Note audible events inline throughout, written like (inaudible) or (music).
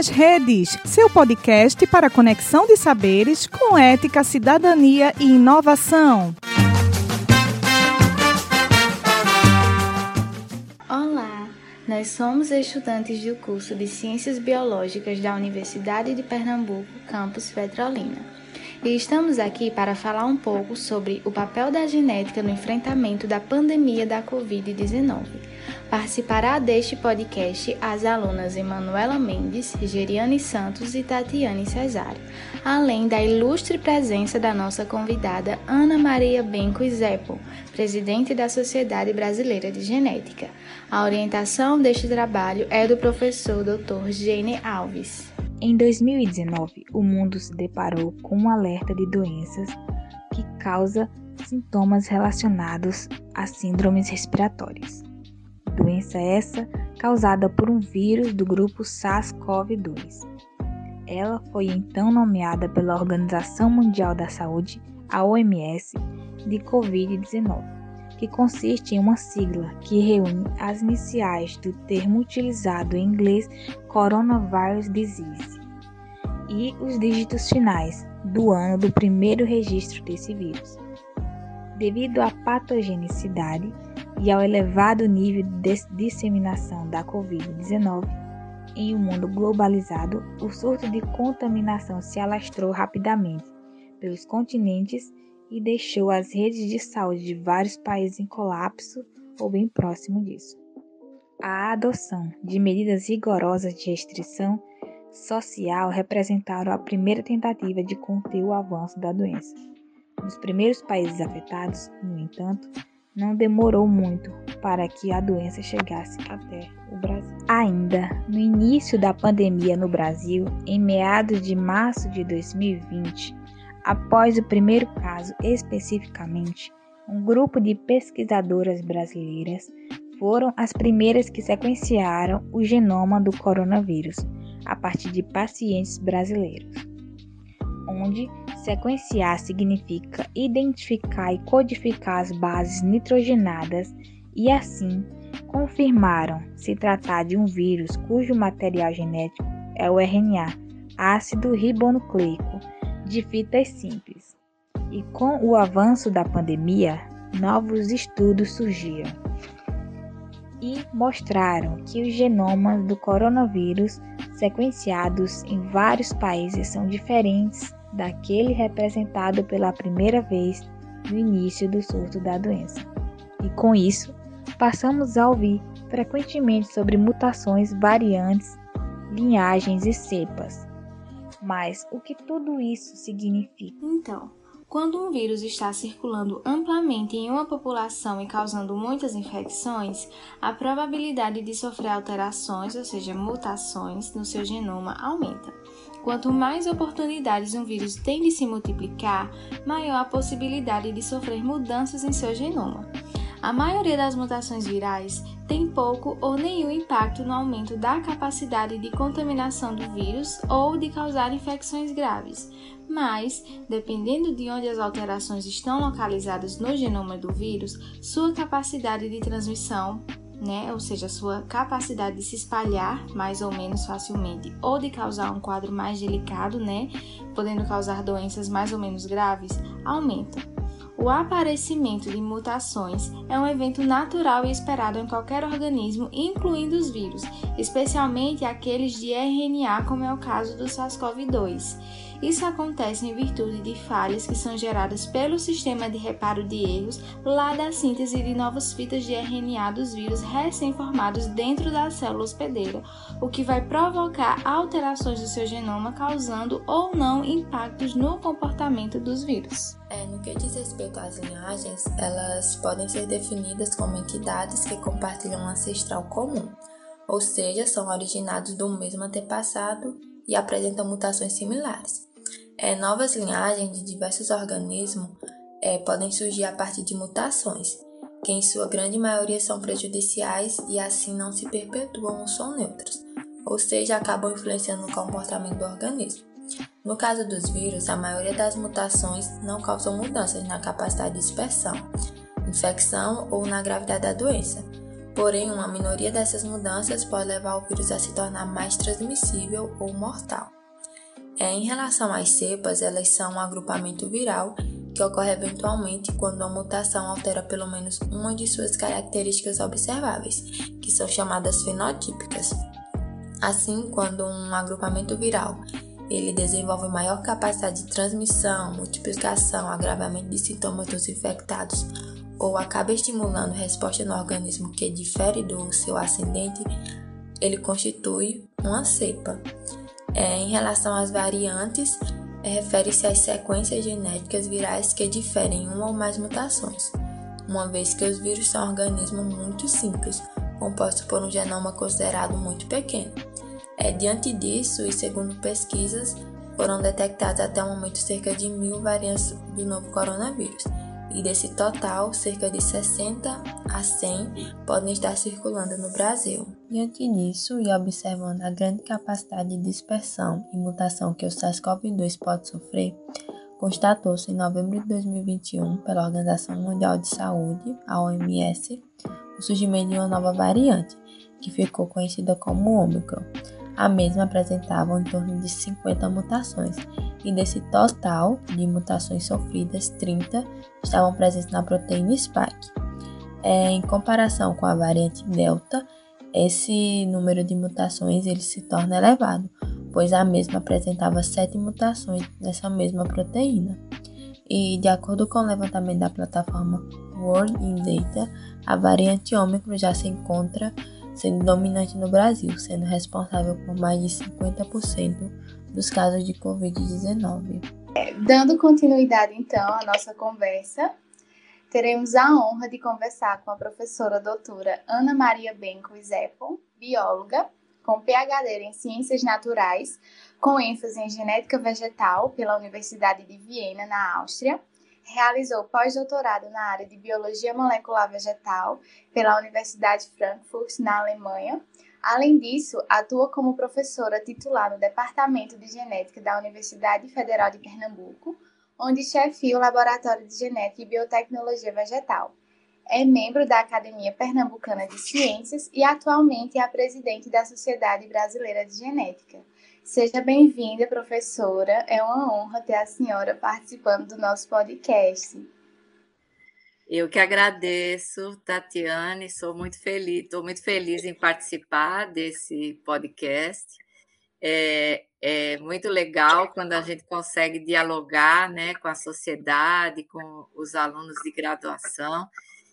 nas Redes, seu podcast para conexão de saberes com ética, cidadania e inovação. Olá, nós somos estudantes do curso de Ciências Biológicas da Universidade de Pernambuco, campus Petrolina e estamos aqui para falar um pouco sobre o papel da genética no enfrentamento da pandemia da Covid-19. Participará deste podcast as alunas Emanuela Mendes, Geriane Santos e Tatiane Cesário, além da ilustre presença da nossa convidada Ana Maria Benco Zeppel, presidente da Sociedade Brasileira de Genética. A orientação deste trabalho é do professor Dr. Gene Alves. Em 2019, o mundo se deparou com um alerta de doenças que causa sintomas relacionados a síndromes respiratórias. Doença essa causada por um vírus do grupo SARS-CoV-2. Ela foi então nomeada pela Organização Mundial da Saúde, a OMS, de Covid-19, que consiste em uma sigla que reúne as iniciais do termo utilizado em inglês Coronavirus Disease e os dígitos finais do ano do primeiro registro desse vírus. Devido à patogenicidade e ao elevado nível de disseminação da Covid-19 em um mundo globalizado, o surto de contaminação se alastrou rapidamente pelos continentes e deixou as redes de saúde de vários países em colapso ou bem próximo disso. A adoção de medidas rigorosas de restrição social representaram a primeira tentativa de conter o avanço da doença. Nos primeiros países afetados, no entanto, não demorou muito para que a doença chegasse até o Brasil. Ainda no início da pandemia no Brasil, em meados de março de 2020, após o primeiro caso especificamente, um grupo de pesquisadoras brasileiras foram as primeiras que sequenciaram o genoma do coronavírus a partir de pacientes brasileiros, onde sequenciar significa identificar e codificar as bases nitrogenadas e assim confirmaram se tratar de um vírus cujo material genético é o RNA, ácido ribonucleico, de fitas simples. E com o avanço da pandemia, novos estudos surgiram e mostraram que os genomas do coronavírus sequenciados em vários países são diferentes daquele representado pela primeira vez no início do surto da doença. E com isso, passamos a ouvir frequentemente sobre mutações, variantes, linhagens e cepas. Mas o que tudo isso significa? Então, quando um vírus está circulando amplamente em uma população e causando muitas infecções, a probabilidade de sofrer alterações, ou seja, mutações, no seu genoma aumenta. Quanto mais oportunidades um vírus tem de se multiplicar, maior a possibilidade de sofrer mudanças em seu genoma. A maioria das mutações virais tem pouco ou nenhum impacto no aumento da capacidade de contaminação do vírus ou de causar infecções graves, mas, dependendo de onde as alterações estão localizadas no genoma do vírus, sua capacidade de transmissão né? Ou seja, sua capacidade de se espalhar mais ou menos facilmente ou de causar um quadro mais delicado, né? Podendo causar doenças mais ou menos graves, aumenta. O aparecimento de mutações é um evento natural e esperado em qualquer organismo, incluindo os vírus, especialmente aqueles de RNA, como é o caso do SARS-CoV-2. Isso acontece em virtude de falhas que são geradas pelo sistema de reparo de erros lá da síntese de novas fitas de RNA dos vírus recém-formados dentro da célula hospedeira, o que vai provocar alterações do seu genoma, causando ou não impactos no comportamento dos vírus. É, no que diz respeito às linhagens, elas podem ser definidas como entidades que compartilham um ancestral comum, ou seja, são originados do mesmo antepassado e apresentam mutações similares. É, novas linhagens de diversos organismos é, podem surgir a partir de mutações, que em sua grande maioria são prejudiciais e assim não se perpetuam ou são neutros, ou seja, acabam influenciando no comportamento do organismo. No caso dos vírus, a maioria das mutações não causam mudanças na capacidade de dispersão, infecção ou na gravidade da doença. Porém, uma minoria dessas mudanças pode levar o vírus a se tornar mais transmissível ou mortal. É, em relação às cepas, elas são um agrupamento viral que ocorre eventualmente quando uma mutação altera pelo menos uma de suas características observáveis, que são chamadas fenotípicas. Assim, quando um agrupamento viral ele desenvolve maior capacidade de transmissão, multiplicação, agravamento de sintomas dos infectados ou acaba estimulando resposta no organismo que difere do seu ascendente, ele constitui uma cepa. É, em relação às variantes, é, refere-se às sequências genéticas virais que diferem em uma ou mais mutações, uma vez que os vírus são organismos muito simples, compostos por um genoma considerado muito pequeno. É, diante disso, e segundo pesquisas, foram detectadas até o momento cerca de mil variantes do novo coronavírus, e desse total, cerca de 60 a 100 podem estar circulando no Brasil. Diante disso, e observando a grande capacidade de dispersão e mutação que o SARS-CoV-2 pode sofrer, constatou-se em novembro de 2021 pela Organização Mundial de Saúde, a OMS, o surgimento de uma nova variante, que ficou conhecida como Omicron. A mesma apresentava em torno de 50 mutações, e desse total de mutações sofridas, 30 estavam presentes na proteína spike. É, em comparação com a variante Delta, esse número de mutações ele se torna elevado, pois a mesma apresentava 7 mutações nessa mesma proteína. E de acordo com o levantamento da plataforma World in Data, a variante Ômicron já se encontra sendo dominante no Brasil, sendo responsável por mais de 50% dos casos de Covid-19. É, dando continuidade, então, à nossa conversa, teremos a honra de conversar com a professora doutora Ana Maria Benco Zeppel, bióloga, com PhD em Ciências Naturais, com ênfase em Genética Vegetal pela Universidade de Viena, na Áustria. Realizou pós-doutorado na área de Biologia Molecular Vegetal pela Universidade Frankfurt, na Alemanha, Além disso, atua como professora titular no Departamento de Genética da Universidade Federal de Pernambuco, onde chefia o Laboratório de Genética e Biotecnologia Vegetal. É membro da Academia Pernambucana de Ciências e atualmente é a presidente da Sociedade Brasileira de Genética. Seja bem-vinda, professora. É uma honra ter a senhora participando do nosso podcast. Eu que agradeço, Tatiane, sou muito feliz, estou muito feliz em participar desse podcast. É, é, muito legal quando a gente consegue dialogar né, com a sociedade, com os alunos de graduação,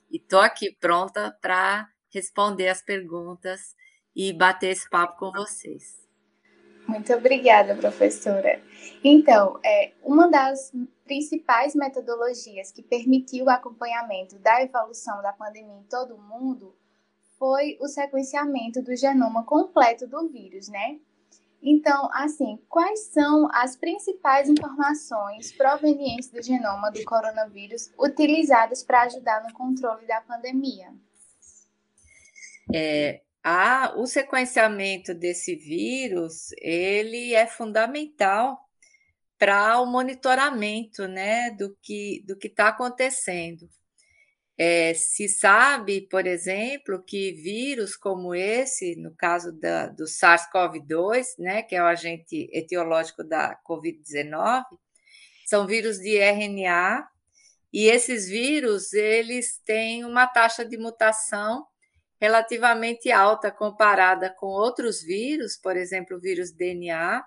e estou aqui pronta para responder as perguntas e bater esse papo com vocês. Muito obrigada, professora. Então, é, uma das principais metodologias que permitiu o acompanhamento da evolução da pandemia em todo o mundo foi o sequenciamento do genoma completo do vírus, né? Então, assim, quais são as principais informações provenientes do genoma do coronavírus utilizadas para ajudar no controle da pandemia? É, a, o sequenciamento desse vírus ele é fundamental para o monitoramento né, do que do está acontecendo. É, se sabe, por exemplo, que vírus como esse, no caso da, do SARS-CoV-2, né, que é o agente etiológico da Covid-19, são vírus de RNA, e esses vírus eles têm uma taxa de mutação relativamente alta comparada com outros vírus, por exemplo, o vírus DNA,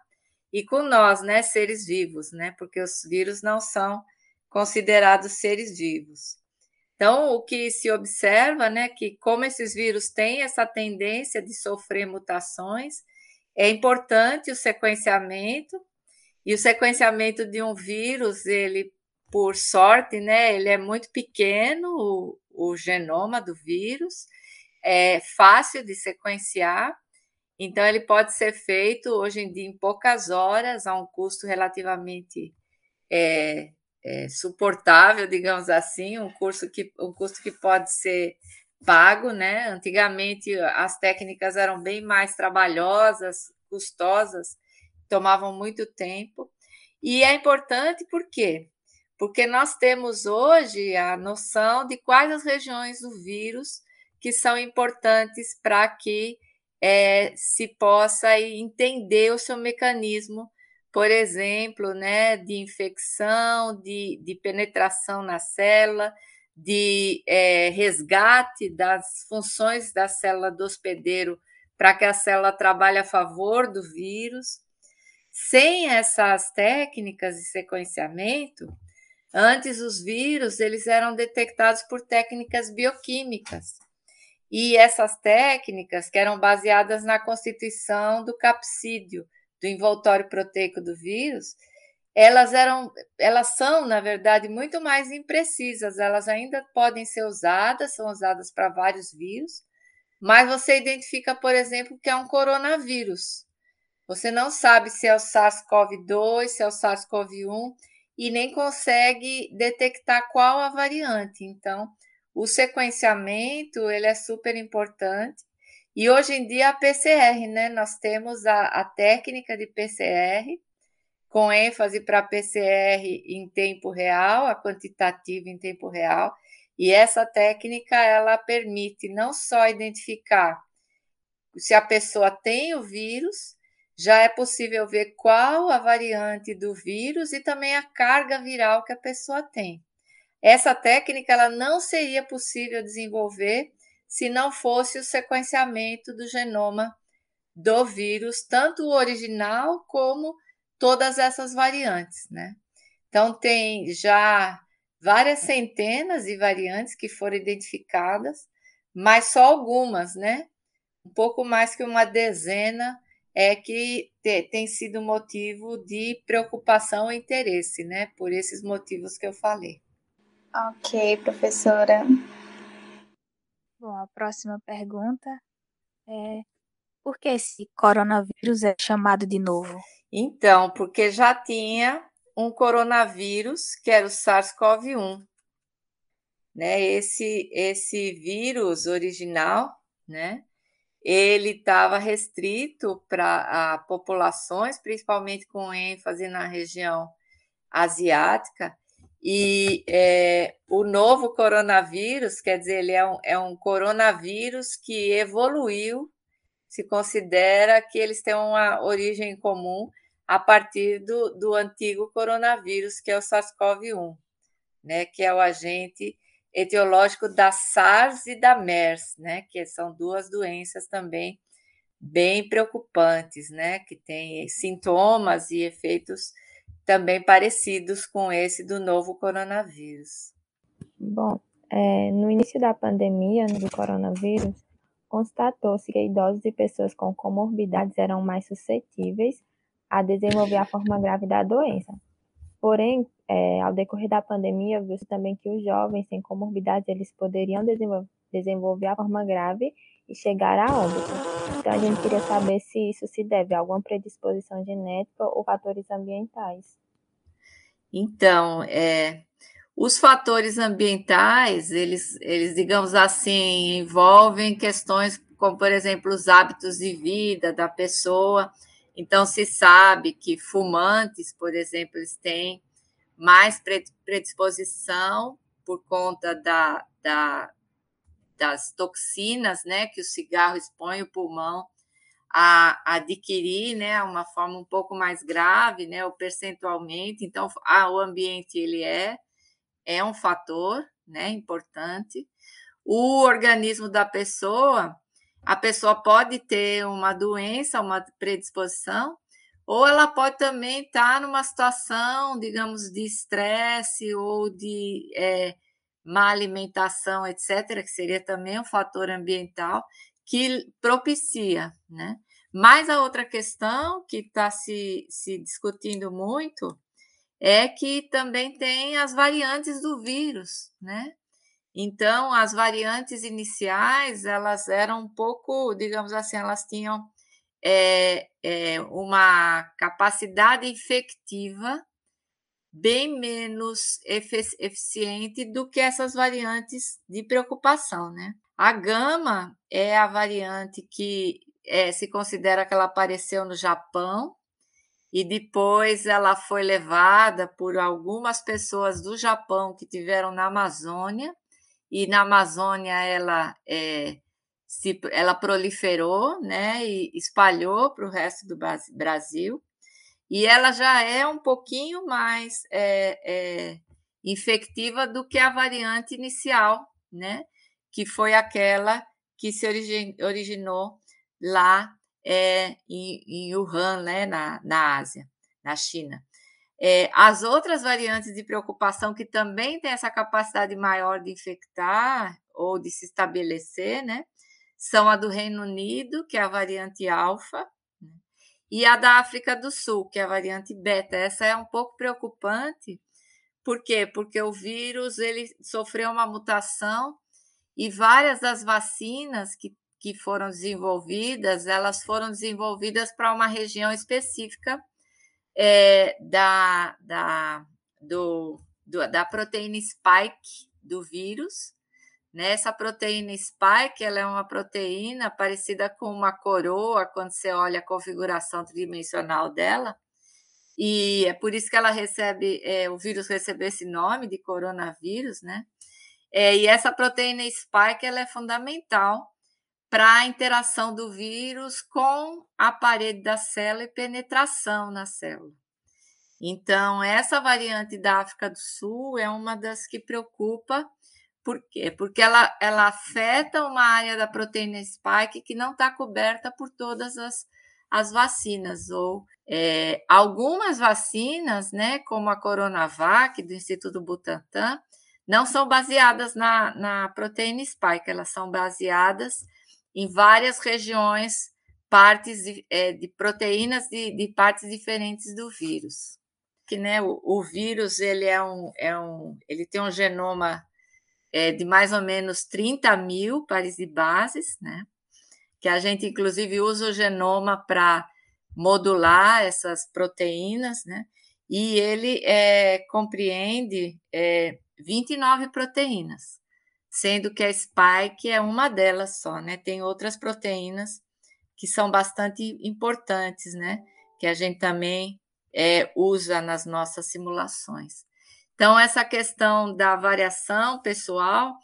e com nós, né, seres vivos, né, porque os vírus não são considerados seres vivos. Então, o que se observa, né, que como esses vírus têm essa tendência de sofrer mutações, é importante o sequenciamento, e o sequenciamento de um vírus, ele, por sorte, né, ele é muito pequeno, o, o genoma do vírus, é fácil de sequenciar, então ele pode ser feito hoje em dia em poucas horas, a um custo relativamente é, é, suportável, digamos assim, um, curso que, um custo que pode ser pago, né? Antigamente as técnicas eram bem mais trabalhosas, custosas, tomavam muito tempo. E é importante por quê? Porque nós temos hoje a noção de quais as regiões do vírus que são importantes para que é, se possa entender o seu mecanismo, por exemplo, né, de infecção, de, de penetração na célula, de é, resgate das funções da célula do hospedeiro para que a célula trabalhe a favor do vírus. Sem essas técnicas de sequenciamento, antes os vírus eles eram detectados por técnicas bioquímicas. E essas técnicas, que eram baseadas na constituição do capsídio, do envoltório proteico do vírus, elas eram, elas são, na verdade, muito mais imprecisas. Elas ainda podem ser usadas, são usadas para vários vírus, mas você identifica, por exemplo, que é um coronavírus. Você não sabe se é o SARS-CoV-2, se é o SARS-CoV-1 e nem consegue detectar qual a variante. Então, o sequenciamento ele é super importante. E hoje em dia a PCR, né? Nós temos a, a técnica de PCR, com ênfase para PCR em tempo real, a quantitativa em tempo real, e essa técnica ela permite não só identificar se a pessoa tem o vírus, já é possível ver qual a variante do vírus e também a carga viral que a pessoa tem. Essa técnica ela não seria possível desenvolver se não fosse o sequenciamento do genoma do vírus, tanto o original como todas essas variantes, né? Então, tem já várias centenas de variantes que foram identificadas, mas só algumas, né? Um pouco mais que uma dezena é que tem sido motivo de preocupação e interesse, né? Por esses motivos que eu falei. Ok, professora. Bom, a próxima pergunta é: por que esse coronavírus é chamado de novo? Então, porque já tinha um coronavírus, que era o SARS-CoV-1. Né? Esse, esse vírus original, né? ele estava restrito para populações, principalmente com ênfase na região asiática, e é, o novo coronavírus, quer dizer, ele é um, é um coronavírus que evoluiu, se considera que eles têm uma origem comum a partir do, do antigo coronavírus, que é o SARS-CoV-1, né, que é o agente etiológico da SARS e da MERS, né, que são duas doenças também bem preocupantes, né, que têm sintomas e efeitos também parecidos com esse do novo coronavírus. Bom, é, no início da pandemia do coronavírus, constatou-se que idosos e pessoas com comorbidades eram mais suscetíveis a desenvolver a forma grave da doença. Porém, é, ao decorrer da pandemia, viu-se também que os jovens sem comorbidades eles poderiam desenvolver, desenvolver a forma grave e chegar a óbito. Então, a gente queria saber se isso se deve a alguma predisposição genética ou fatores ambientais. Então, é, os fatores ambientais, eles, eles, digamos assim, envolvem questões como, por exemplo, os hábitos de vida da pessoa, então, se sabe que fumantes, por exemplo, eles têm mais predisposição por conta da, da, das toxinas né, que o cigarro expõe o pulmão a, adquirir, né, uma forma um pouco mais grave, né, ou percentualmente. Então, o ambiente ele é é um fator, né, importante. O organismo da pessoa a pessoa pode ter uma doença, uma predisposição, ou ela pode também estar numa situação, digamos, de estresse ou de é, má alimentação, etc., que seria também um fator ambiental que propicia, né? Mas a outra questão que está se, se discutindo muito é que também tem as variantes do vírus, né? Então, as variantes iniciais, elas eram um pouco, digamos assim, elas tinham é, é, uma capacidade infectiva bem menos eficiente do que essas variantes de preocupação, né? A gama é a variante que é, se considera que ela apareceu no Japão e depois ela foi levada por algumas pessoas do Japão que tiveram na Amazônia e na Amazônia ela é, se, ela proliferou, né, e espalhou para o resto do Brasil, e ela já é um pouquinho mais é, é, infectiva do que a variante inicial, né, que foi aquela que se origin, originou lá é, em, em Wuhan, né, na, na Ásia, na China. É, as outras variantes de preocupação que também têm essa capacidade maior de infectar ou de se estabelecer, né, são a do Reino Unido, que é a variante alfa, e a da África do Sul, que é a variante beta. Essa é um pouco preocupante. Por quê? Porque o vírus ele sofreu uma mutação e várias das vacinas que, que foram desenvolvidas, elas foram desenvolvidas para uma região específica é, da, da, do, do, da proteína spike do vírus. Né? Essa proteína spike ela é uma proteína parecida com uma coroa quando você olha a configuração tridimensional dela. E é por isso que ela recebe, é, o vírus recebeu esse nome de coronavírus, né? É, e essa proteína spike ela é fundamental para a interação do vírus com a parede da célula e penetração na célula. Então, essa variante da África do Sul é uma das que preocupa, por quê? Porque ela, ela afeta uma área da proteína spike que não está coberta por todas as, as vacinas, ou é, algumas vacinas, né, como a Coronavac, do Instituto Butantan, não são baseadas na, na proteína spike, elas são baseadas em várias regiões, partes de, é, de proteínas de, de, partes diferentes do vírus. Que, né, o, o, vírus ele é um, é um, ele tem um genoma é, de mais ou menos 30 mil pares de bases, né? Que a gente inclusive usa o genoma para modular essas proteínas, né? E ele é, compreende é, 29 proteínas sendo que a spike é uma delas só, né? Tem outras proteínas que são bastante importantes, né? Que a gente também é, usa nas nossas simulações. Então, essa questão da variação pessoal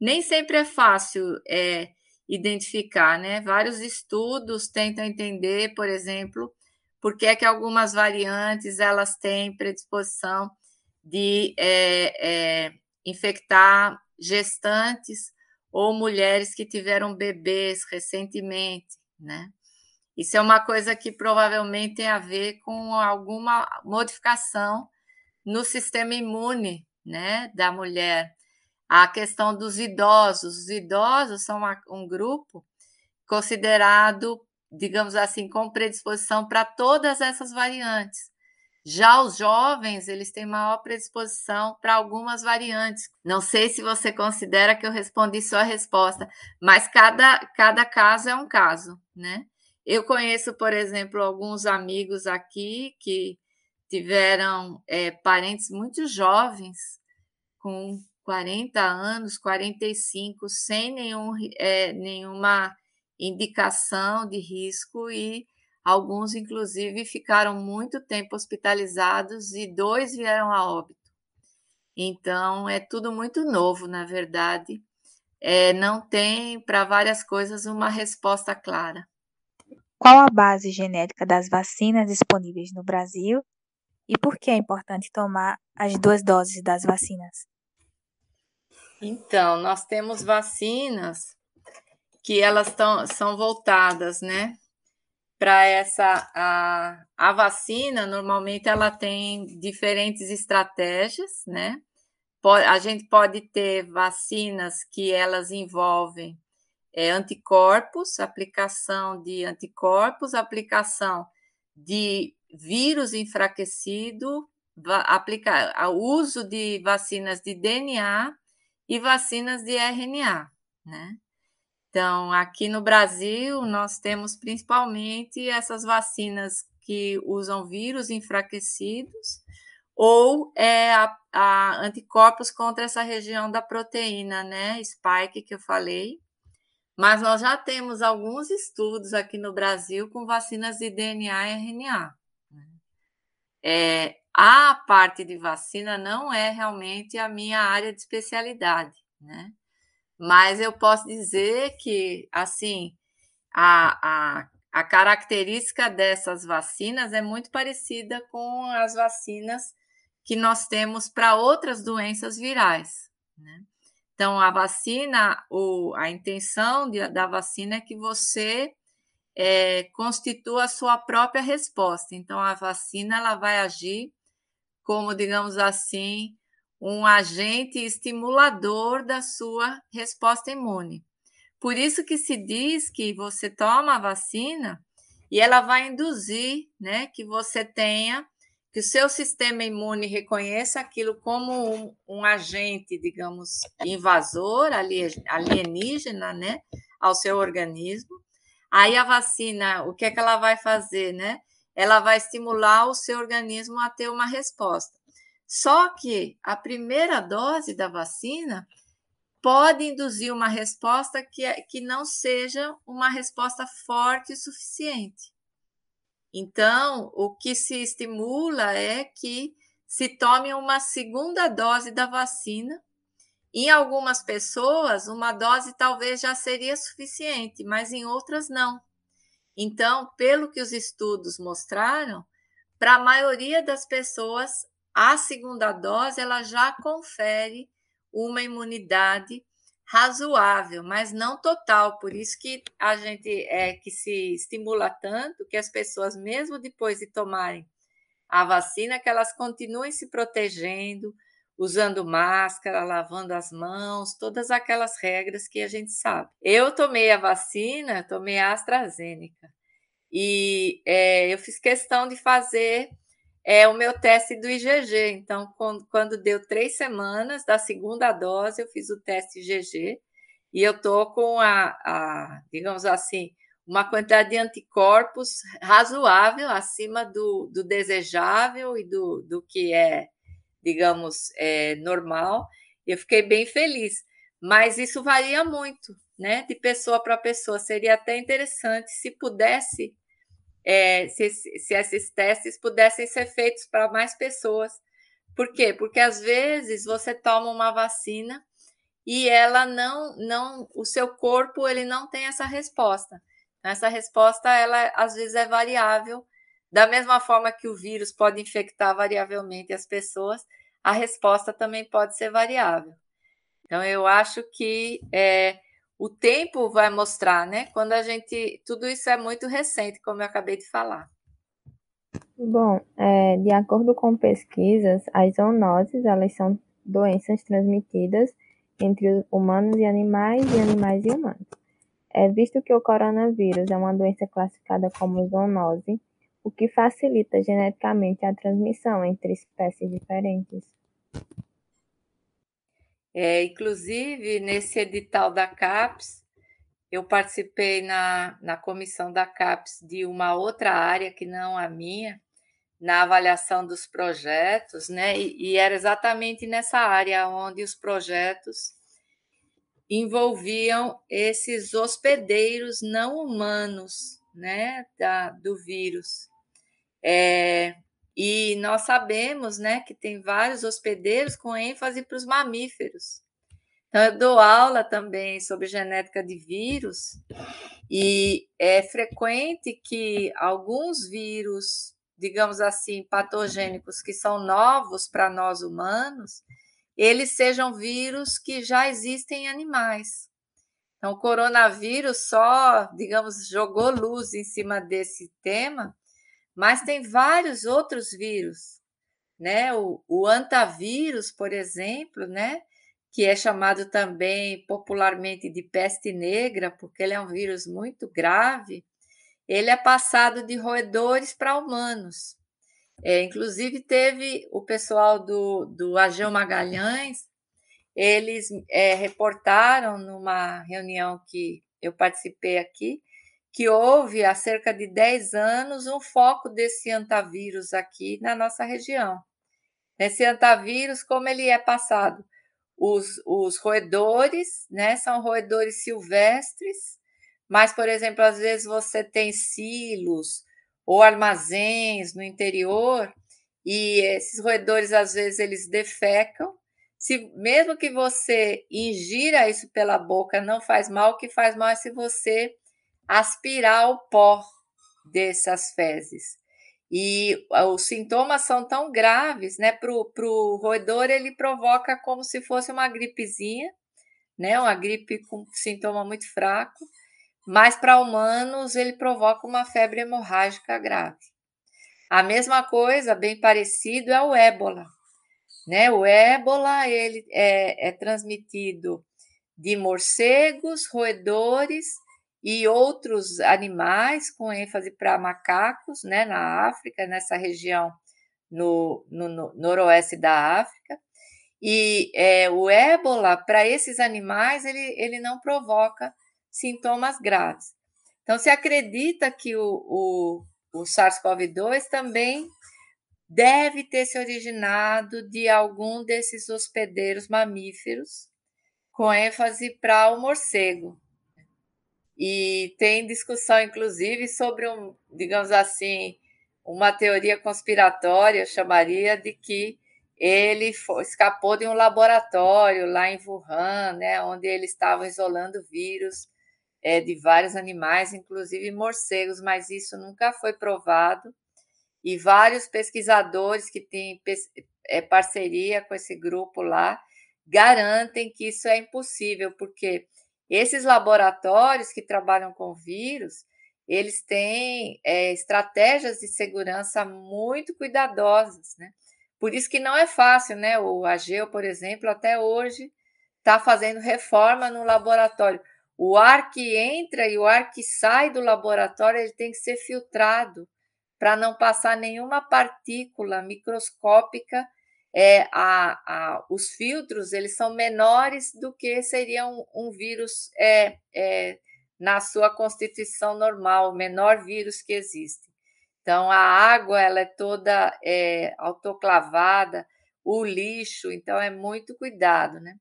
nem sempre é fácil é, identificar, né? Vários estudos tentam entender, por exemplo, por que é que algumas variantes elas têm predisposição de é, é, infectar gestantes ou mulheres que tiveram bebês recentemente, né? Isso é uma coisa que provavelmente tem a ver com alguma modificação no sistema imune, né, da mulher. A questão dos idosos, os idosos são uma, um grupo considerado, digamos assim, com predisposição para todas essas variantes. Já os jovens, eles têm maior predisposição para algumas variantes. Não sei se você considera que eu respondi sua resposta, mas cada, cada caso é um caso, né? Eu conheço, por exemplo, alguns amigos aqui que tiveram é, parentes muito jovens, com 40 anos, 45, sem nenhum, é, nenhuma indicação de risco e Alguns, inclusive, ficaram muito tempo hospitalizados e dois vieram a óbito. Então, é tudo muito novo, na verdade. É, não tem, para várias coisas, uma resposta clara. Qual a base genética das vacinas disponíveis no Brasil e por que é importante tomar as duas doses das vacinas? Então, nós temos vacinas que elas tão, são voltadas, né, para essa a, a vacina normalmente ela tem diferentes estratégias, né? A gente pode ter vacinas que elas envolvem é, anticorpos, aplicação de anticorpos, aplicação de vírus enfraquecido, aplicar o uso de vacinas de DNA e vacinas de RNA, né? Então, aqui no Brasil, nós temos principalmente essas vacinas que usam vírus enfraquecidos ou é, a, a anticorpos contra essa região da proteína, né, spike que eu falei. Mas nós já temos alguns estudos aqui no Brasil com vacinas de DNA e RNA. É, a parte de vacina não é realmente a minha área de especialidade, né? mas eu posso dizer que, assim, a, a, a característica dessas vacinas é muito parecida com as vacinas que nós temos para outras doenças virais. Né? Então, a vacina, o, a intenção de, da vacina é que você é, constitua a sua própria resposta. Então, a vacina ela vai agir como, digamos assim, um agente estimulador da sua resposta imune. Por isso que se diz que você toma a vacina e ela vai induzir, né, que você tenha que o seu sistema imune reconheça aquilo como um, um agente, digamos, invasor, alienígena, né, ao seu organismo. Aí a vacina, o que é que ela vai fazer, né? Ela vai estimular o seu organismo a ter uma resposta. Só que a primeira dose da vacina pode induzir uma resposta que, é, que não seja uma resposta forte o suficiente. Então, o que se estimula é que se tome uma segunda dose da vacina. Em algumas pessoas, uma dose talvez já seria suficiente, mas em outras não. Então, pelo que os estudos mostraram, para a maioria das pessoas, a segunda dose ela já confere uma imunidade razoável, mas não total. Por isso que a gente é que se estimula tanto que as pessoas, mesmo depois de tomarem a vacina, que elas continuem se protegendo, usando máscara, lavando as mãos, todas aquelas regras que a gente sabe. Eu tomei a vacina, tomei a AstraZeneca, e é, eu fiz questão de fazer é o meu teste do IgG. Então, quando, quando deu três semanas da segunda dose, eu fiz o teste IgG e eu tô com a, a digamos assim, uma quantidade de anticorpos razoável acima do, do desejável e do, do que é, digamos, é, normal. Eu fiquei bem feliz, mas isso varia muito, né, de pessoa para pessoa. Seria até interessante se pudesse é, se, se esses testes pudessem ser feitos para mais pessoas. Por quê? Porque às vezes você toma uma vacina e ela não, não, o seu corpo ele não tem essa resposta. Essa resposta, ela às vezes é variável, da mesma forma que o vírus pode infectar variavelmente as pessoas, a resposta também pode ser variável. Então, eu acho que é, o tempo vai mostrar, né? Quando a gente. Tudo isso é muito recente, como eu acabei de falar. Bom, é, de acordo com pesquisas, as zoonoses elas são doenças transmitidas entre humanos e animais e animais e humanos. É visto que o coronavírus é uma doença classificada como zoonose, o que facilita geneticamente a transmissão entre espécies diferentes. É, inclusive, nesse edital da CAPES, eu participei na, na comissão da CAPES de uma outra área que não a minha, na avaliação dos projetos, né? E, e era exatamente nessa área onde os projetos envolviam esses hospedeiros não humanos, né, da, do vírus. É, e nós sabemos né, que tem vários hospedeiros com ênfase para os mamíferos. Então, eu dou aula também sobre genética de vírus, e é frequente que alguns vírus, digamos assim, patogênicos que são novos para nós humanos, eles sejam vírus que já existem em animais. Então, o coronavírus só, digamos, jogou luz em cima desse tema, mas tem vários outros vírus, né? O, o por exemplo, né? Que é chamado também popularmente de peste negra, porque ele é um vírus muito grave. Ele é passado de roedores para humanos. É, inclusive, teve o pessoal do, do Ageu Magalhães, eles é, reportaram numa reunião que eu participei aqui, que houve há cerca de 10 anos um foco desse antavírus aqui na nossa região. Esse antavírus, como ele é passado? Os, os roedores, né, são roedores silvestres, mas, por exemplo, às vezes você tem silos ou armazéns no interior e esses roedores, às vezes, eles defecam. se mesmo que você ingira isso pela boca, não faz mal, o que faz mal é se você aspirar o pó dessas fezes. E os sintomas são tão graves, né? Para o roedor, ele provoca como se fosse uma gripezinha, né? Uma gripe com sintoma muito fraco, mas para humanos ele provoca uma febre hemorrágica grave. A mesma coisa, bem parecido, é o ébola. Né? O ébola ele é, é transmitido de morcegos, roedores e outros animais, com ênfase para macacos, né, na África, nessa região no, no, no noroeste da África. E é, o ébola, para esses animais, ele, ele não provoca sintomas graves. Então, se acredita que o, o, o SARS-CoV-2 também deve ter se originado de algum desses hospedeiros mamíferos, com ênfase para o morcego, e tem discussão, inclusive, sobre um, digamos assim, uma teoria conspiratória, chamaria de que ele foi, escapou de um laboratório lá em Wuhan, né, onde eles estavam isolando vírus é, de vários animais, inclusive morcegos, mas isso nunca foi provado. E vários pesquisadores que têm é, parceria com esse grupo lá garantem que isso é impossível, porque esses laboratórios que trabalham com vírus, eles têm é, estratégias de segurança muito cuidadosas, né? Por isso que não é fácil, né? O Ageu, por exemplo, até hoje está fazendo reforma no laboratório. O ar que entra e o ar que sai do laboratório ele tem que ser filtrado para não passar nenhuma partícula microscópica é, a, a, os filtros eles são menores do que seria um, um vírus é, é, na sua constituição normal, o menor vírus que existe. Então, a água ela é toda é, autoclavada, o lixo, então é muito cuidado, né?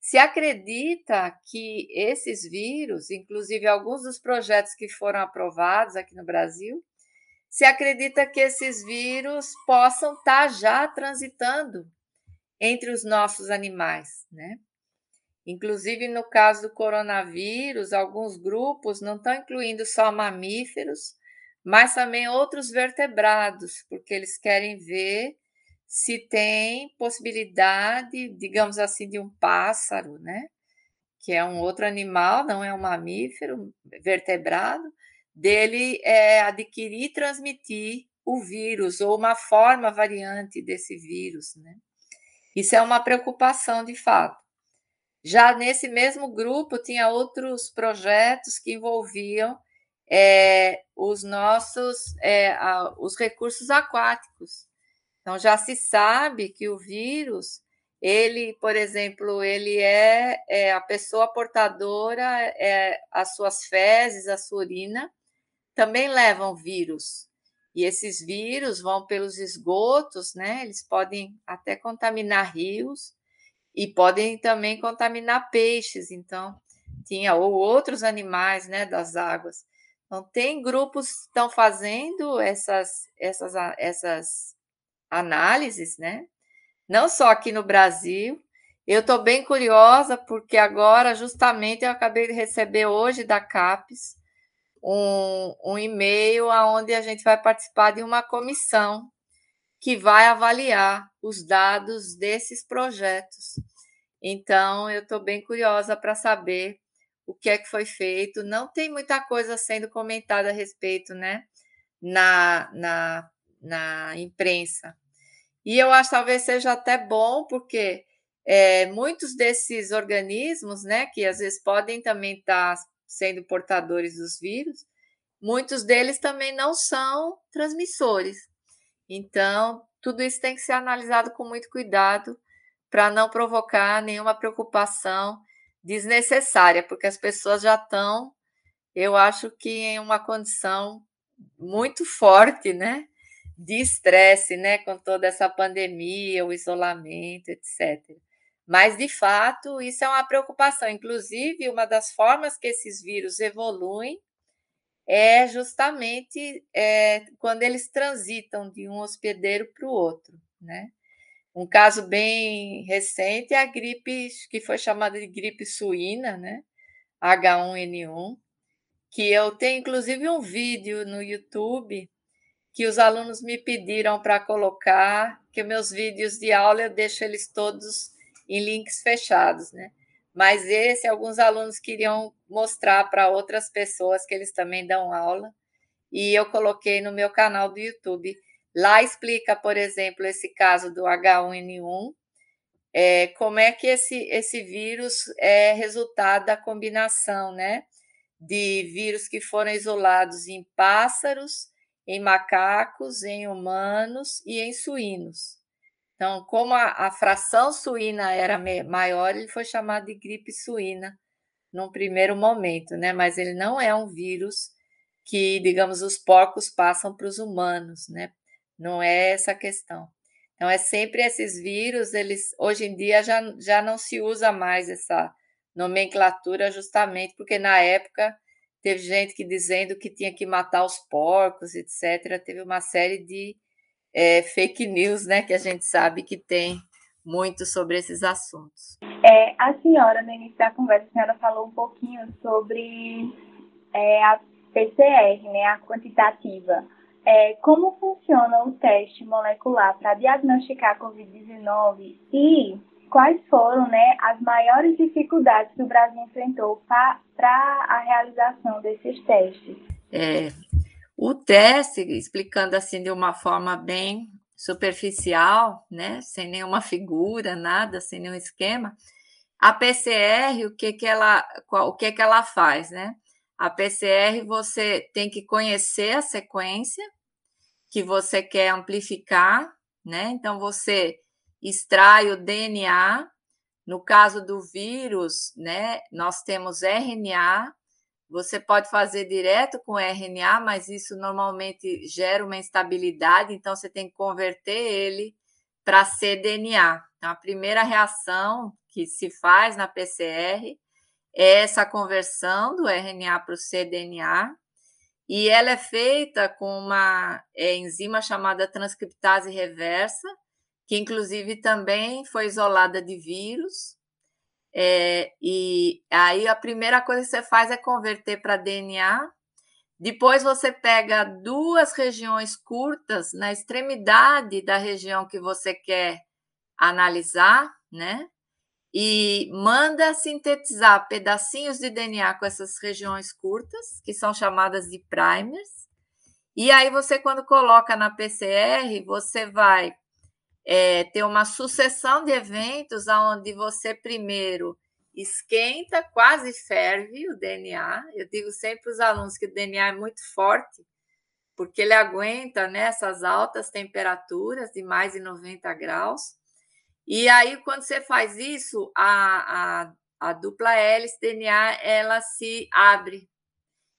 Se acredita que esses vírus, inclusive alguns dos projetos que foram aprovados aqui no Brasil, se acredita que esses vírus possam estar tá já transitando entre os nossos animais, né? Inclusive, no caso do coronavírus, alguns grupos não estão incluindo só mamíferos, mas também outros vertebrados, porque eles querem ver se tem possibilidade, digamos assim, de um pássaro, né? Que é um outro animal, não é um mamífero vertebrado, dele é, adquirir e transmitir o vírus ou uma forma variante desse vírus, né? Isso é uma preocupação de fato. Já nesse mesmo grupo tinha outros projetos que envolviam é, os nossos é, a, os recursos aquáticos. Então já se sabe que o vírus ele, por exemplo, ele é, é a pessoa portadora, é, as suas fezes, a sua urina, também levam vírus. E esses vírus vão pelos esgotos, né? Eles podem até contaminar rios e podem também contaminar peixes. Então, tinha ou outros animais, né, das águas. Então, tem grupos que estão fazendo essas, essas, essas análises, né? Não só aqui no Brasil. Eu estou bem curiosa, porque agora, justamente, eu acabei de receber hoje da CAPES um, um e-mail onde a gente vai participar de uma comissão que vai avaliar os dados desses projetos. Então, eu estou bem curiosa para saber o que é que foi feito. Não tem muita coisa sendo comentada a respeito, né, na, na, na imprensa. E eu acho que talvez seja até bom, porque é, muitos desses organismos, né, que às vezes podem também estar tá sendo portadores dos vírus, muitos deles também não são transmissores. Então, tudo isso tem que ser analisado com muito cuidado para não provocar nenhuma preocupação desnecessária, porque as pessoas já estão, eu acho que em uma condição muito forte, né? De estresse, né? Com toda essa pandemia, o isolamento, etc. Mas, de fato, isso é uma preocupação. Inclusive, uma das formas que esses vírus evoluem é justamente é, quando eles transitam de um hospedeiro para o outro, né? Um caso bem recente é a gripe que foi chamada de gripe suína, né? H1N1, que eu tenho inclusive um vídeo no YouTube que os alunos me pediram para colocar, que meus vídeos de aula eu deixo eles todos em links fechados, né? Mas esse alguns alunos queriam mostrar para outras pessoas que eles também dão aula, e eu coloquei no meu canal do YouTube. Lá explica, por exemplo, esse caso do H1N1, é, como é que esse, esse vírus é resultado da combinação, né? De vírus que foram isolados em pássaros em macacos, em humanos e em suínos. Então, como a, a fração suína era maior, ele foi chamado de gripe suína num primeiro momento, né? Mas ele não é um vírus que, digamos, os porcos passam para os humanos, né? Não é essa a questão. Então, é sempre esses vírus, eles hoje em dia já, já não se usa mais essa nomenclatura, justamente porque na época Teve gente que dizendo que tinha que matar os porcos, etc. Teve uma série de é, fake news, né, que a gente sabe que tem muito sobre esses assuntos. É, a senhora, no início da conversa, a senhora falou um pouquinho sobre é, a PCR, né, a quantitativa. É, como funciona o teste molecular para diagnosticar a Covid-19 e quais foram né, as maiores dificuldades que o Brasil enfrentou para a realização desses testes? É, o teste, explicando assim de uma forma bem superficial, né, sem nenhuma figura, nada, sem nenhum esquema, a PCR, o que que ela, o que que ela faz, né? A PCR você tem que conhecer a sequência que você quer amplificar, né? Então você extrai o DNA. No caso do vírus, né, nós temos RNA. Você pode fazer direto com RNA, mas isso normalmente gera uma instabilidade, então você tem que converter ele para cDNA. Então, a primeira reação que se faz na PCR é essa conversão do RNA para o cDNA, e ela é feita com uma é, enzima chamada transcriptase reversa, que inclusive também foi isolada de vírus. É, e aí a primeira coisa que você faz é converter para DNA. Depois você pega duas regiões curtas na extremidade da região que você quer analisar, né? E manda sintetizar pedacinhos de DNA com essas regiões curtas, que são chamadas de primers. E aí você, quando coloca na PCR, você vai é, ter uma sucessão de eventos onde você primeiro esquenta, quase ferve o DNA. Eu digo sempre para os alunos que o DNA é muito forte, porque ele aguenta né, essas altas temperaturas de mais de 90 graus. E aí, quando você faz isso, a, a, a dupla hélice DNA ela se abre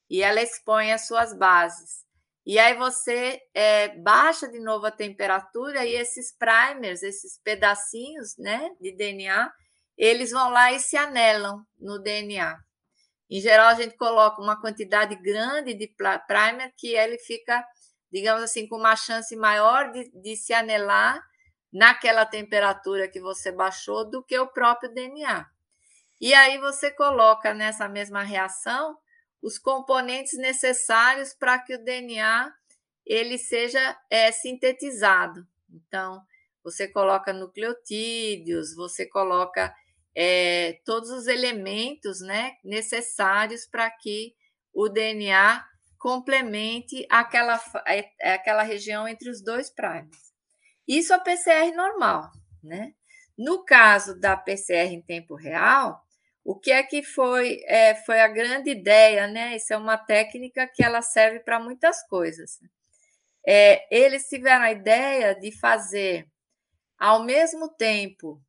e ela expõe as suas bases. E aí você é, baixa de novo a temperatura e esses primers, esses pedacinhos né, de DNA, eles vão lá e se anelam no DNA. Em geral, a gente coloca uma quantidade grande de primer que ele fica, digamos assim, com uma chance maior de, de se anelar naquela temperatura que você baixou do que o próprio DNA. E aí você coloca nessa mesma reação os componentes necessários para que o DNA ele seja é, sintetizado. Então, você coloca nucleotídeos, você coloca é, todos os elementos né, necessários para que o DNA complemente aquela, é, aquela região entre os dois primers. Isso é a PCR normal, né? No caso da PCR em tempo real, o que é que foi, é, foi a grande ideia, né? Isso é uma técnica que ela serve para muitas coisas. É, eles tiveram a ideia de fazer, ao mesmo tempo,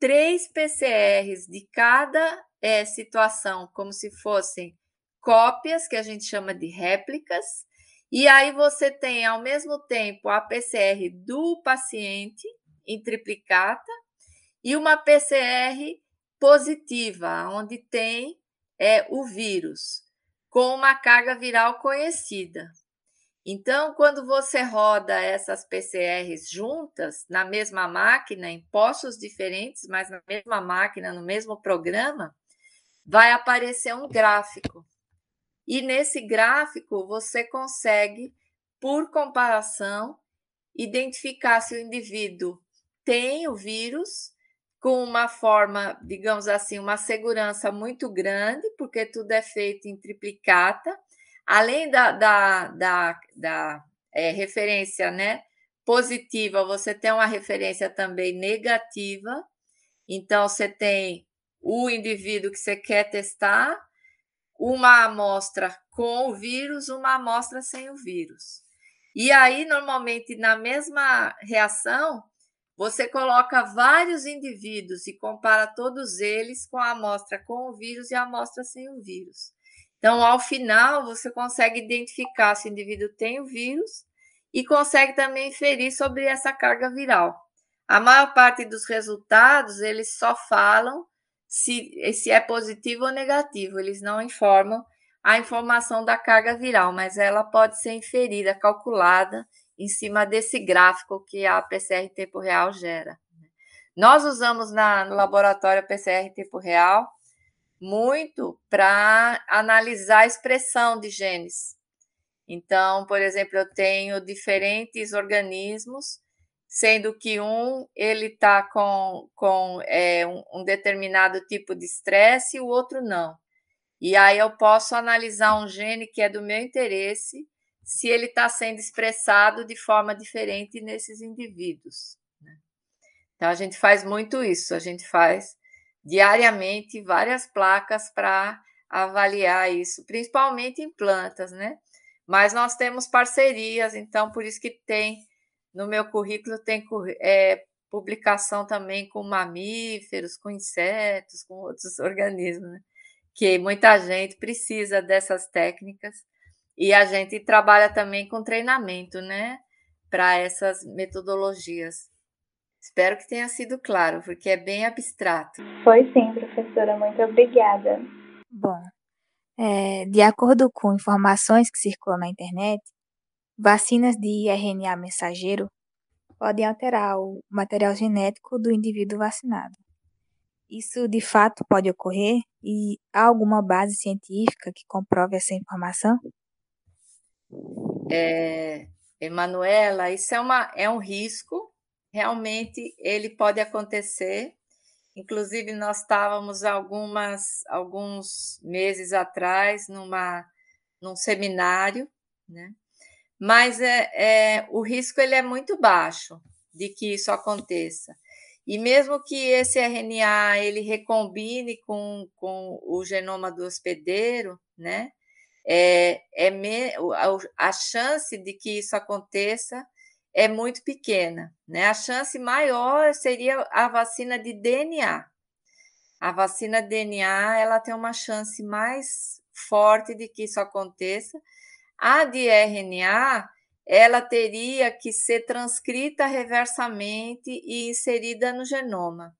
três PCRs de cada é, situação, como se fossem cópias, que a gente chama de réplicas, e aí você tem, ao mesmo tempo, a PCR do paciente em triplicata e uma PCR positiva, onde tem é, o vírus, com uma carga viral conhecida. Então, quando você roda essas PCRs juntas na mesma máquina, em postos diferentes, mas na mesma máquina, no mesmo programa, vai aparecer um gráfico. E nesse gráfico você consegue, por comparação, identificar se o indivíduo tem o vírus com uma forma, digamos assim, uma segurança muito grande, porque tudo é feito em triplicata, além da, da, da, da é, referência né, positiva, você tem uma referência também negativa. Então, você tem o indivíduo que você quer testar, uma amostra com o vírus, uma amostra sem o vírus. E aí, normalmente, na mesma reação, você coloca vários indivíduos e compara todos eles com a amostra com o vírus e a amostra sem o vírus. Então, ao final, você consegue identificar se o indivíduo tem o vírus e consegue também inferir sobre essa carga viral. A maior parte dos resultados, eles só falam se, se é positivo ou negativo, eles não informam a informação da carga viral, mas ela pode ser inferida, calculada em cima desse gráfico que a PCR em tempo real gera. Nós usamos na, no laboratório PCR em tempo real muito para analisar a expressão de genes. Então, por exemplo, eu tenho diferentes organismos, sendo que um ele está com, com é, um, um determinado tipo de estresse e o outro não. E aí eu posso analisar um gene que é do meu interesse, se ele está sendo expressado de forma diferente nesses indivíduos. Né? Então a gente faz muito isso, a gente faz diariamente várias placas para avaliar isso, principalmente em plantas, né? Mas nós temos parcerias, então por isso que tem no meu currículo tem é, publicação também com mamíferos, com insetos, com outros (laughs) organismos, né? que muita gente precisa dessas técnicas e a gente trabalha também com treinamento, né, para essas metodologias. Espero que tenha sido claro, porque é bem abstrato. Foi sim, professora. Muito obrigada. Bom, é, de acordo com informações que circulam na internet, vacinas de RNA mensageiro podem alterar o material genético do indivíduo vacinado. Isso de fato pode ocorrer e há alguma base científica que comprove essa informação? É, Emanuela, isso é, uma, é um risco realmente ele pode acontecer. Inclusive, nós estávamos algumas, alguns meses atrás numa, num seminário, né? mas é, é, o risco ele é muito baixo de que isso aconteça. E mesmo que esse RNA ele recombine com, com o genoma do hospedeiro, né? É, é me, a, chance de que isso aconteça é muito pequena. Né? A chance maior seria a vacina de DNA. A vacina DNA ela tem uma chance mais forte de que isso aconteça. A de RNA ela teria que ser transcrita reversamente e inserida no genoma.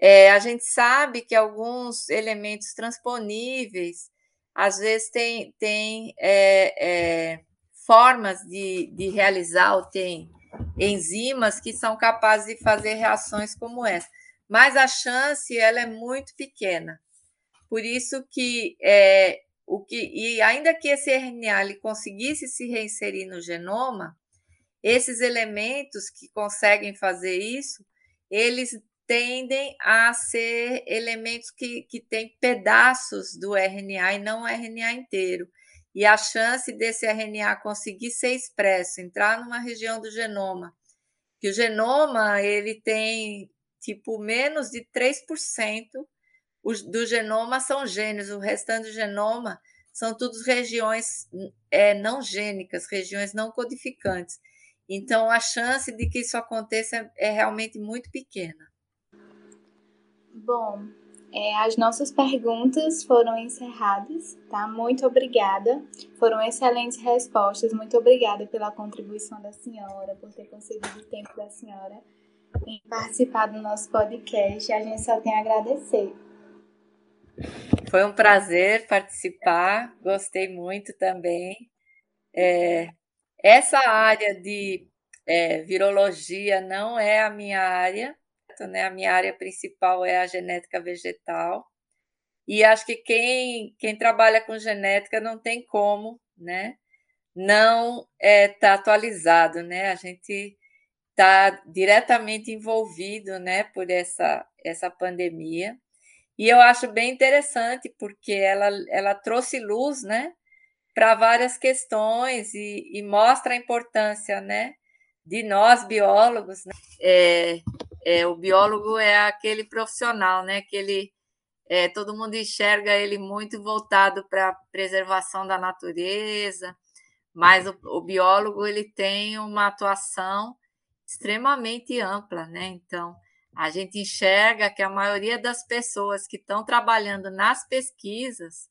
É, a gente sabe que alguns elementos transponíveis às vezes tem, tem é, é, formas de, de realizar ou tem enzimas que são capazes de fazer reações como essa. Mas a chance ela é muito pequena. Por isso que é, o que e ainda que esse RNA ele conseguisse se reinserir no genoma, esses elementos que conseguem fazer isso, eles tendem a ser elementos que, que têm pedaços do RNA e não o RNA inteiro e a chance desse RNA conseguir ser expresso, entrar numa região do genoma, que o genoma ele tem tipo menos de 3% do genoma são genes, o restante do genoma são todas regiões é, não gênicas, regiões não codificantes. Então, a chance de que isso aconteça é realmente muito pequena. Bom, é, as nossas perguntas foram encerradas, tá? Muito obrigada. Foram excelentes respostas. Muito obrigada pela contribuição da senhora, por ter concedido o tempo da senhora em participar do nosso podcast. A gente só tem a agradecer. Foi um prazer participar, gostei muito também. É, Essa área de é, virologia não é a minha área, né? A minha área principal é a genética vegetal. E acho que quem, quem trabalha com genética não tem como, né? Não é tá atualizado, né? A gente está diretamente envolvido, né, por essa essa pandemia. E eu acho bem interessante porque ela ela trouxe luz, né, para várias questões e, e, mostra a importância, né, de nós biólogos. Né? É, é, o biólogo é aquele profissional, né, que ele é, todo mundo enxerga ele muito voltado para a preservação da natureza, mas o, o, biólogo ele tem uma atuação extremamente ampla, né? Então a gente enxerga que a maioria das pessoas que estão trabalhando nas pesquisas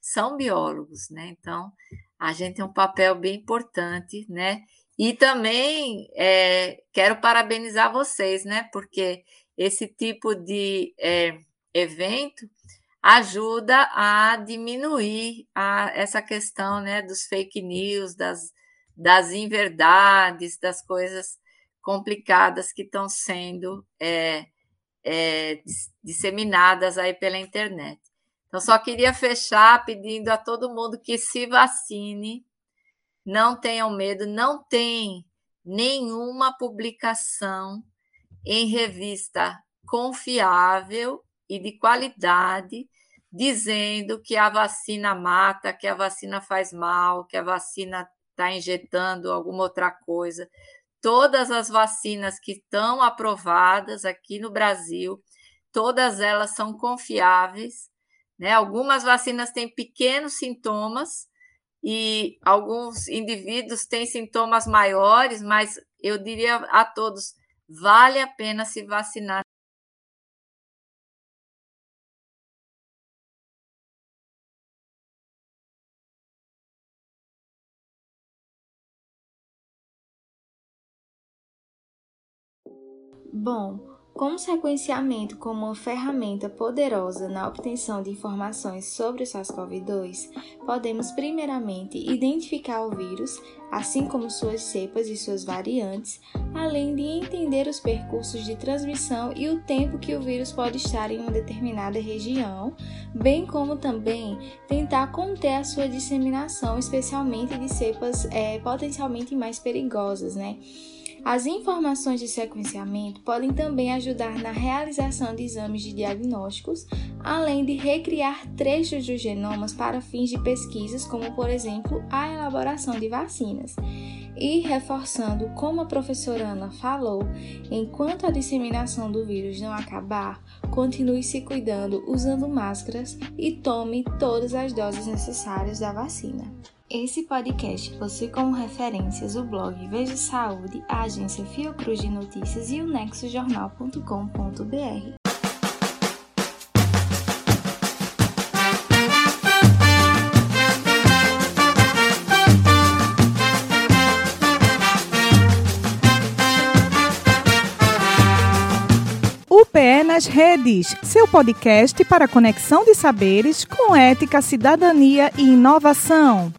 são biólogos, né? Então, a gente tem um papel bem importante, né? E também é, quero parabenizar vocês, né? Porque esse tipo de é, evento ajuda a diminuir a, essa questão né, dos fake news, das, das inverdades, das coisas complicadas que estão sendo é, é, disseminadas aí pela internet. Então, só queria fechar pedindo a todo mundo que se vacine, não tenham medo, não tem nenhuma publicação em revista confiável e de qualidade dizendo que a vacina mata, que a vacina faz mal, que a vacina está injetando alguma outra coisa. Todas as vacinas que estão aprovadas aqui no Brasil, todas elas são confiáveis né? Algumas vacinas têm pequenos sintomas e alguns indivíduos têm sintomas maiores, mas eu diria a todos: vale a pena se vacinar. Bom, com o sequenciamento como uma ferramenta poderosa na obtenção de informações sobre o SARS-CoV-2, podemos primeiramente identificar o vírus, assim como suas cepas e suas variantes, além de entender os percursos de transmissão e o tempo que o vírus pode estar em uma determinada região, bem como também tentar conter a sua disseminação, especialmente de cepas é, potencialmente mais perigosas, né? As informações de sequenciamento podem também ajudar na realização de exames de diagnósticos, além de recriar trechos dos genomas para fins de pesquisas, como por exemplo a elaboração de vacinas. E reforçando como a professora Ana falou, enquanto a disseminação do vírus não acabar, continue se cuidando usando máscaras e tome todas as doses necessárias da vacina. Esse podcast possui como referências o blog Veja Saúde, a agência Fiocruz de Notícias e o nexojornal.com.br. UPE nas redes, seu podcast para conexão de saberes com ética, cidadania e inovação.